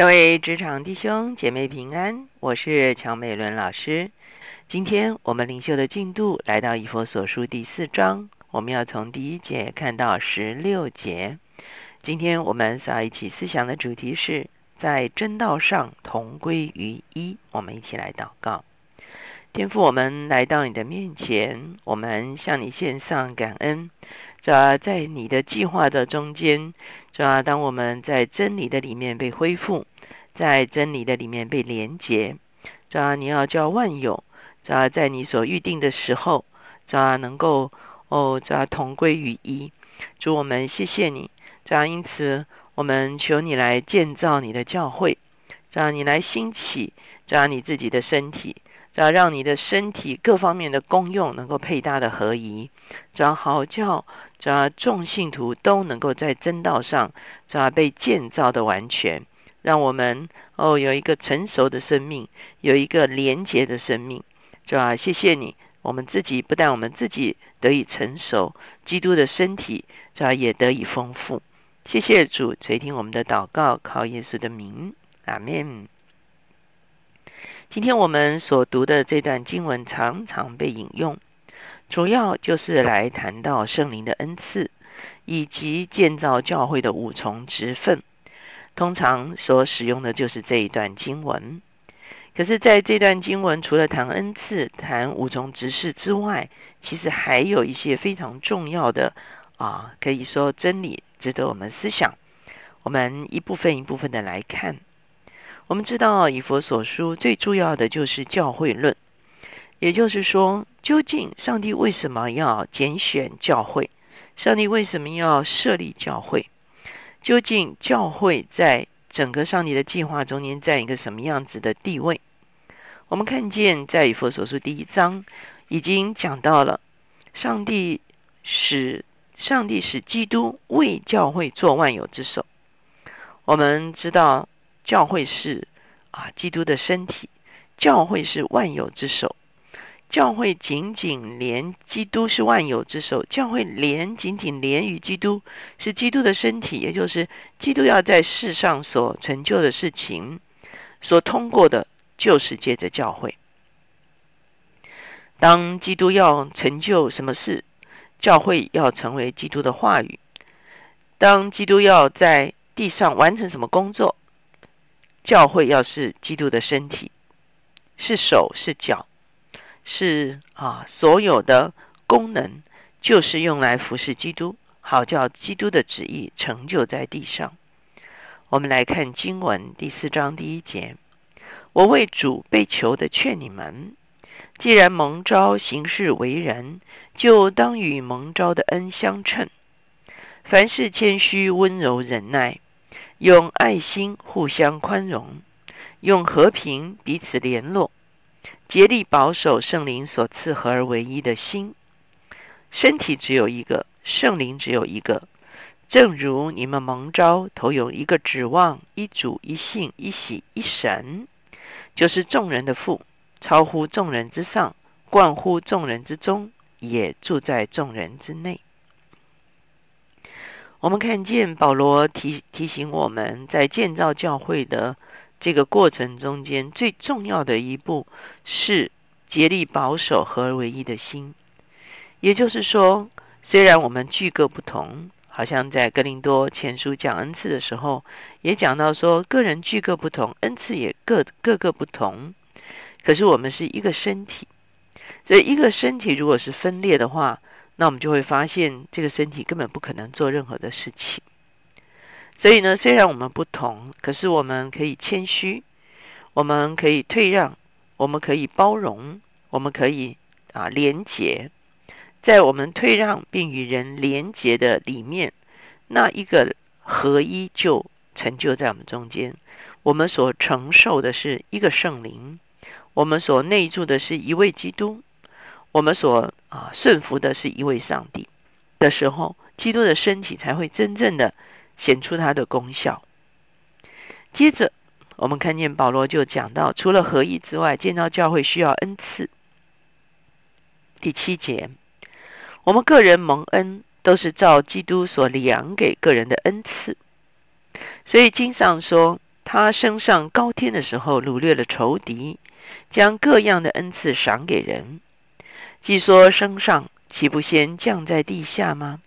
各位职场弟兄姐妹平安，我是乔美伦老师。今天我们灵修的进度来到以佛所书第四章，我们要从第一节看到十六节。今天我们所要一起思想的主题是在真道上同归于一。我们一起来祷告。天父，我们来到你的面前，我们向你献上感恩。主要在你的计划的中间，主要当我们在真理的里面被恢复，在真理的里面被连结，主要你要叫万有，主要在你所预定的时候，主要能够哦，主要同归于一。主我们谢谢你，主要因此我们求你来建造你的教会，主要你来兴起，主要你自己的身体。只要让你的身体各方面的功用能够配搭的合一，只要好教，只要众信徒都能够在真道上，只要被建造的完全，让我们哦有一个成熟的生命，有一个廉洁的生命，主要谢谢你，我们自己不但我们自己得以成熟，基督的身体主要也得以丰富。谢谢主垂听我们的祷告，靠耶稣的名，阿门。今天我们所读的这段经文常常被引用，主要就是来谈到圣灵的恩赐以及建造教会的五重职分。通常所使用的就是这一段经文。可是，在这段经文除了谈恩赐、谈五重职事之外，其实还有一些非常重要的啊，可以说真理值得我们思想。我们一部分一部分的来看。我们知道，以佛所书最重要的就是教会论，也就是说，究竟上帝为什么要拣选教会？上帝为什么要设立教会？究竟教会在整个上帝的计划中间占一个什么样子的地位？我们看见在以佛所书第一章已经讲到了，上帝使上帝使基督为教会做万有之首。我们知道。教会是啊，基督的身体；教会是万有之首；教会紧紧连基督是万有之首；教会连紧紧连于基督是基督的身体，也就是基督要在世上所成就的事情，所通过的，就是借着教会。当基督要成就什么事，教会要成为基督的话语；当基督要在地上完成什么工作，教会要是基督的身体，是手是脚，是啊，所有的功能就是用来服侍基督，好叫基督的旨意成就在地上。我们来看经文第四章第一节：我为主被囚的劝你们，既然蒙召行事为人，就当与蒙召的恩相称。凡事谦虚、温柔、忍耐。用爱心互相宽容，用和平彼此联络，竭力保守圣灵所赐合而为一的心。身体只有一个，圣灵只有一个。正如你们蒙召，投有一个指望，一主、一信、一喜、一神，就是众人的父，超乎众人之上，冠乎众人之中，也住在众人之内。我们看见保罗提提醒我们在建造教会的这个过程中间，最重要的一步是竭力保守合而为一的心。也就是说，虽然我们具各不同，好像在格林多前书讲恩赐的时候，也讲到说个人具各不同，恩赐也各各个不同，可是我们是一个身体。所以，一个身体如果是分裂的话，那我们就会发现，这个身体根本不可能做任何的事情。所以呢，虽然我们不同，可是我们可以谦虚，我们可以退让，我们可以包容，我们可以啊廉洁。在我们退让并与人连结的里面，那一个合一就成就在我们中间。我们所承受的是一个圣灵，我们所内住的是一位基督。我们所啊顺服的是一位上帝的时候，基督的身体才会真正的显出它的功效。接着，我们看见保罗就讲到，除了合一之外，建造教会需要恩赐。第七节，我们个人蒙恩都是照基督所量给个人的恩赐，所以经上说。他升上高天的时候，掳掠了仇敌，将各样的恩赐赏给人。既说升上，岂不先降在地下吗？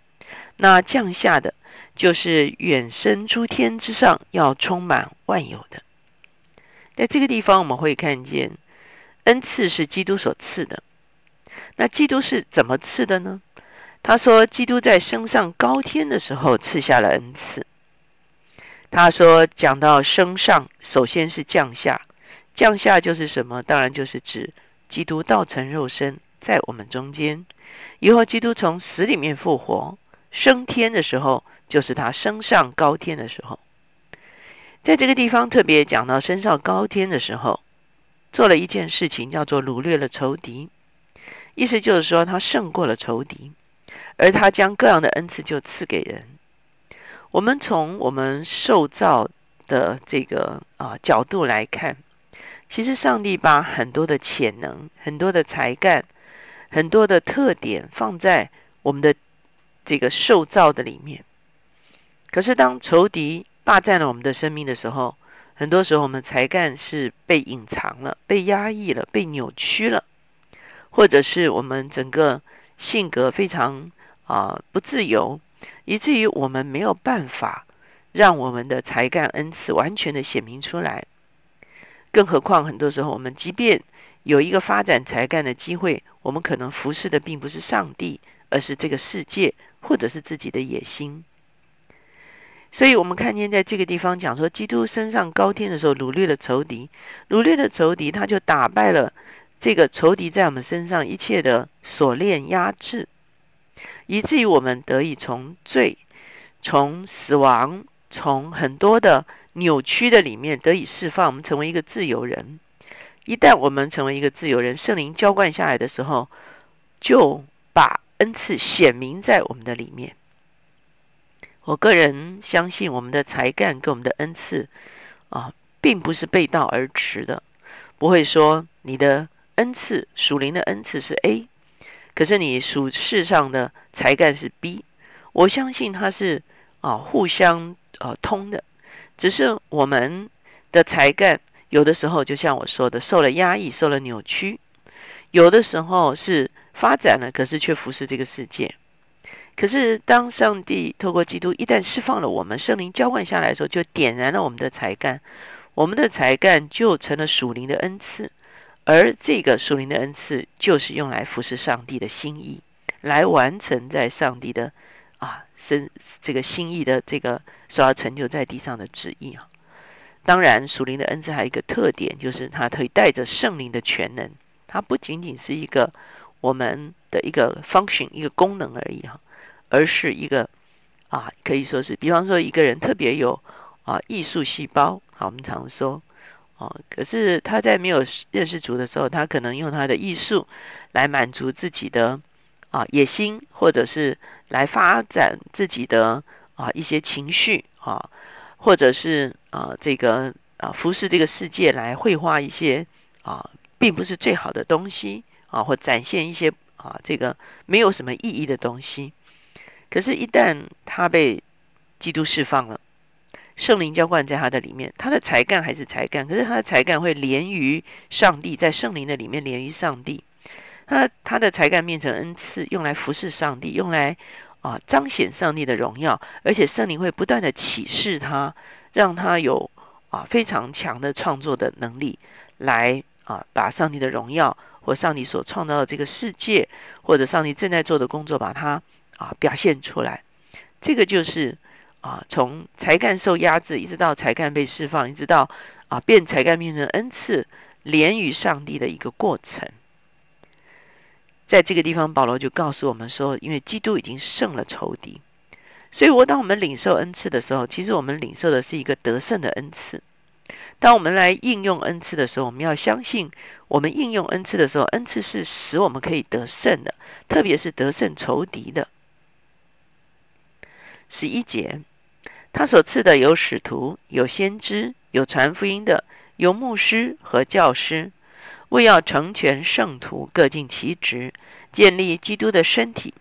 那降下的，就是远升诸天之上，要充满万有的。在这个地方，我们会看见恩赐是基督所赐的。那基督是怎么赐的呢？他说，基督在升上高天的时候赐下了恩赐。他说，讲到升上，首先是降下，降下就是什么？当然就是指基督道成肉身在我们中间。以后基督从死里面复活升天的时候，就是他升上高天的时候。在这个地方特别讲到升上高天的时候，做了一件事情，叫做掳掠了仇敌。意思就是说，他胜过了仇敌，而他将各样的恩赐就赐给人。我们从我们受造的这个啊角度来看，其实上帝把很多的潜能、很多的才干、很多的特点放在我们的这个受造的里面。可是当仇敌霸占了我们的生命的时候，很多时候我们才干是被隐藏了、被压抑了、被扭曲了，或者是我们整个性格非常啊不自由，以至于我们没有办法让我们的才干恩赐完全的显明出来。更何况很多时候，我们即便有一个发展才干的机会，我们可能服侍的并不是上帝，而是这个世界，或者是自己的野心。所以我们看见在这个地方讲说，基督升上高天的时候，掳掠了仇敌，掳掠了仇敌，他就打败了这个仇敌在我们身上一切的锁链压制，以至于我们得以从罪、从死亡、从很多的扭曲的里面得以释放，我们成为一个自由人。一旦我们成为一个自由人，圣灵浇灌下来的时候，就把恩赐显明在我们的里面。我个人相信，我们的才干跟我们的恩赐啊，并不是背道而驰的。不会说你的恩赐属灵的恩赐是 A，可是你属世上的才干是 B。我相信它是啊互相呃通的，只是我们的才干有的时候就像我说的，受了压抑，受了扭曲；有的时候是发展了，可是却服侍这个世界。可是，当上帝透过基督一旦释放了我们，圣灵浇灌下来的时候，就点燃了我们的才干，我们的才干就成了属灵的恩赐，而这个属灵的恩赐就是用来服侍上帝的心意，来完成在上帝的啊生这个心意的这个所要成就在地上的旨意啊。当然，属灵的恩赐还有一个特点，就是它可以带着圣灵的全能，它不仅仅是一个我们的一个 function 一个功能而已哈。而是一个啊，可以说是，比方说一个人特别有啊艺术细胞，好，我们常说哦，可是他在没有认识主的时候，他可能用他的艺术来满足自己的啊野心，或者是来发展自己的啊一些情绪啊，或者是啊这个啊服侍这个世界来绘画一些啊并不是最好的东西啊，或展现一些啊这个没有什么意义的东西。可是，一旦他被基督释放了，圣灵浇灌在他的里面，他的才干还是才干，可是他的才干会连于上帝，在圣灵的里面连于上帝，他他的才干变成恩赐，用来服侍上帝，用来啊彰显上帝的荣耀，而且圣灵会不断的启示他，让他有啊非常强的创作的能力，来啊把上帝的荣耀或上帝所创造的这个世界，或者上帝正在做的工作，把它。啊，表现出来，这个就是啊，从才干受压制，一直到才干被释放，一直到啊变才干变成恩赐，连于上帝的一个过程。在这个地方，保罗就告诉我们说，因为基督已经胜了仇敌，所以我当我们领受恩赐的时候，其实我们领受的是一个得胜的恩赐。当我们来应用恩赐的时候，我们要相信，我们应用恩赐的时候，恩赐是使我们可以得胜的，特别是得胜仇敌的。十一节，他所赐的有使徒，有先知，有传福音的，有牧师和教师，为要成全圣徒，各尽其职，建立基督的身体。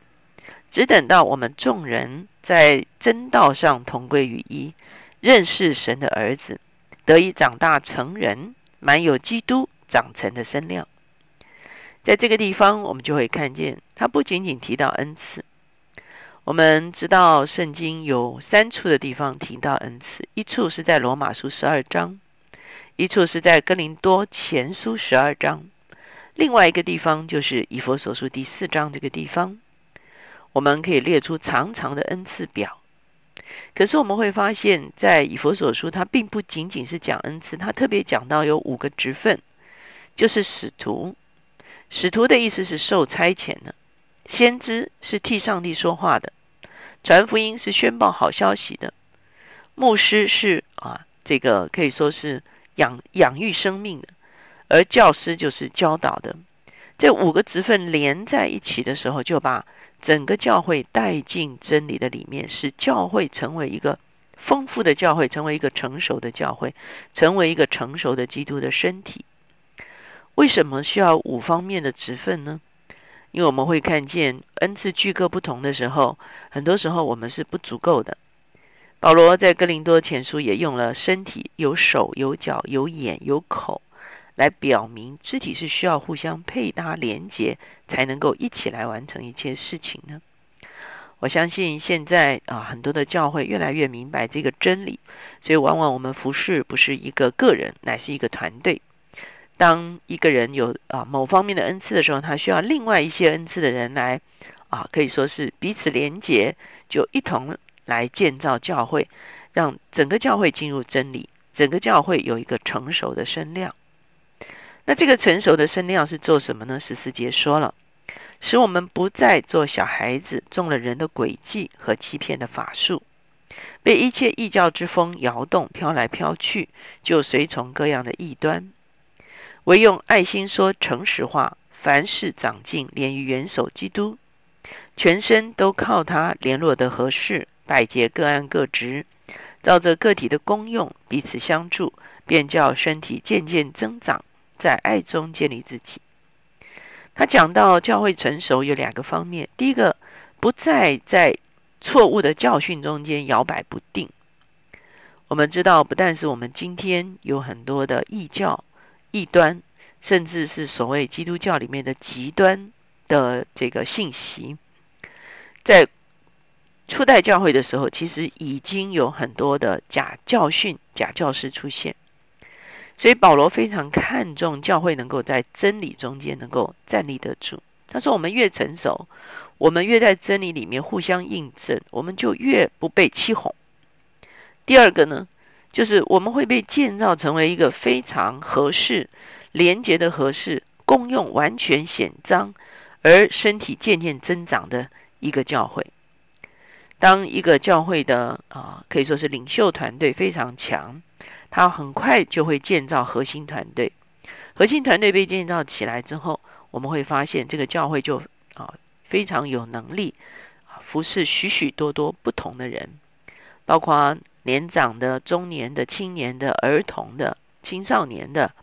只等到我们众人在真道上同归于一，认识神的儿子，得以长大成人，满有基督长成的身量。在这个地方，我们就会看见，他不仅仅提到恩赐。我们知道圣经有三处的地方提到恩赐，一处是在罗马书十二章，一处是在哥林多前书十二章，另外一个地方就是以佛所书第四章这个地方。我们可以列出长长的恩赐表。可是我们会发现，在以佛所书，它并不仅仅是讲恩赐，它特别讲到有五个职分，就是使徒。使徒的意思是受差遣的，先知是替上帝说话的，传福音是宣报好消息的，牧师是啊，这个可以说是养养育生命的，而教师就是教导的。这五个职分连在一起的时候，就把。整个教会带进真理的里面，使教会成为一个丰富的教会，成为一个成熟的教会，成为一个成熟的基督的身体。为什么需要五方面的职分呢？因为我们会看见恩赐具各不同的时候，很多时候我们是不足够的。保罗在哥林多前书也用了身体有手有脚有眼有口。来表明肢体是需要互相配搭连接，才能够一起来完成一切事情呢。我相信现在啊，很多的教会越来越明白这个真理，所以往往我们服侍不是一个个人，乃是一个团队。当一个人有啊某方面的恩赐的时候，他需要另外一些恩赐的人来啊，可以说是彼此连结，就一同来建造教会，让整个教会进入真理，整个教会有一个成熟的声量。那这个成熟的身量是做什么呢？十四节说了，使我们不再做小孩子，中了人的诡计和欺骗的法术，被一切异教之风摇动，飘来飘去，就随从各样的异端。唯用爱心说诚实话，凡事长进，连于元首基督，全身都靠他联络的合适，百节各按各职，照着个体的功用彼此相助，便叫身体渐渐增长。在爱中建立自己。他讲到教会成熟有两个方面，第一个不再在错误的教训中间摇摆不定。我们知道，不但是我们今天有很多的异教、异端，甚至是所谓基督教里面的极端的这个信息，在初代教会的时候，其实已经有很多的假教训、假教师出现。所以保罗非常看重教会能够在真理中间能够站立得住。他说：“我们越成熟，我们越在真理里面互相印证，我们就越不被欺哄。第二个呢，就是我们会被建造成为一个非常合适、廉洁的合适、功用完全显彰，而身体渐渐增长的一个教会。当一个教会的啊，可以说是领袖团队非常强。”他很快就会建造核心团队，核心团队被建造起来之后，我们会发现这个教会就啊非常有能力服侍许许多多不同的人，包括年长的、中年的、青年的、儿童的、青少年的，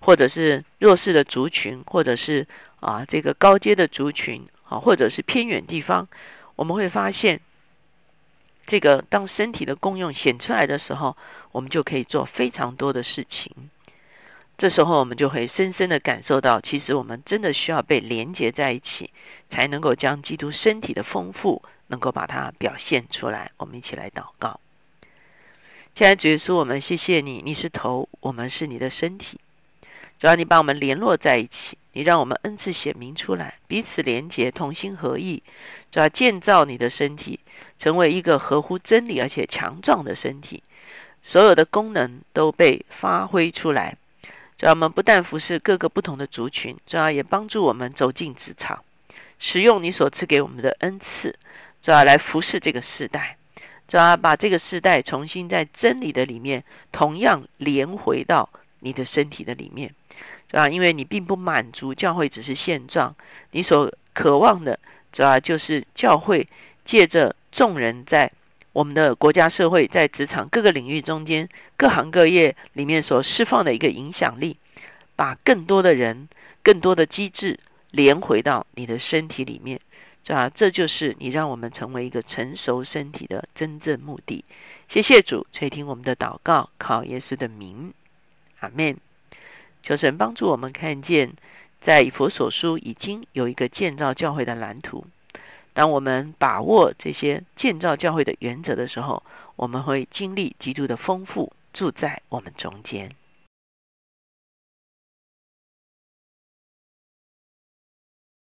或者是弱势的族群，或者是啊这个高阶的族群啊，或者是偏远地方，我们会发现。这个当身体的功用显出来的时候，我们就可以做非常多的事情。这时候我们就会深深的感受到，其实我们真的需要被连接在一起，才能够将基督身体的丰富能够把它表现出来。我们一起来祷告。现在主耶稣，我们谢谢你，你是头，我们是你的身体。只要你把我们联络在一起，你让我们恩赐显明出来，彼此连结，同心合意，主要建造你的身体，成为一个合乎真理而且强壮的身体，所有的功能都被发挥出来。主要我们不但服侍各个不同的族群，主要也帮助我们走进职场，使用你所赐给我们的恩赐，主要来服侍这个时代，主要把这个时代重新在真理的里面，同样连回到你的身体的里面。啊因为你并不满足教会只是现状，你所渴望的主要就是教会借着众人在我们的国家社会、在职场各个领域中间各行各业里面所释放的一个影响力，把更多的人、更多的机制连回到你的身体里面，是吧？这就是你让我们成为一个成熟身体的真正目的。谢谢主垂听我们的祷告，靠耶稣的名，阿门。求神帮助我们看见，在以佛所书已经有一个建造教会的蓝图。当我们把握这些建造教会的原则的时候，我们会经历极度的丰富住在我们中间。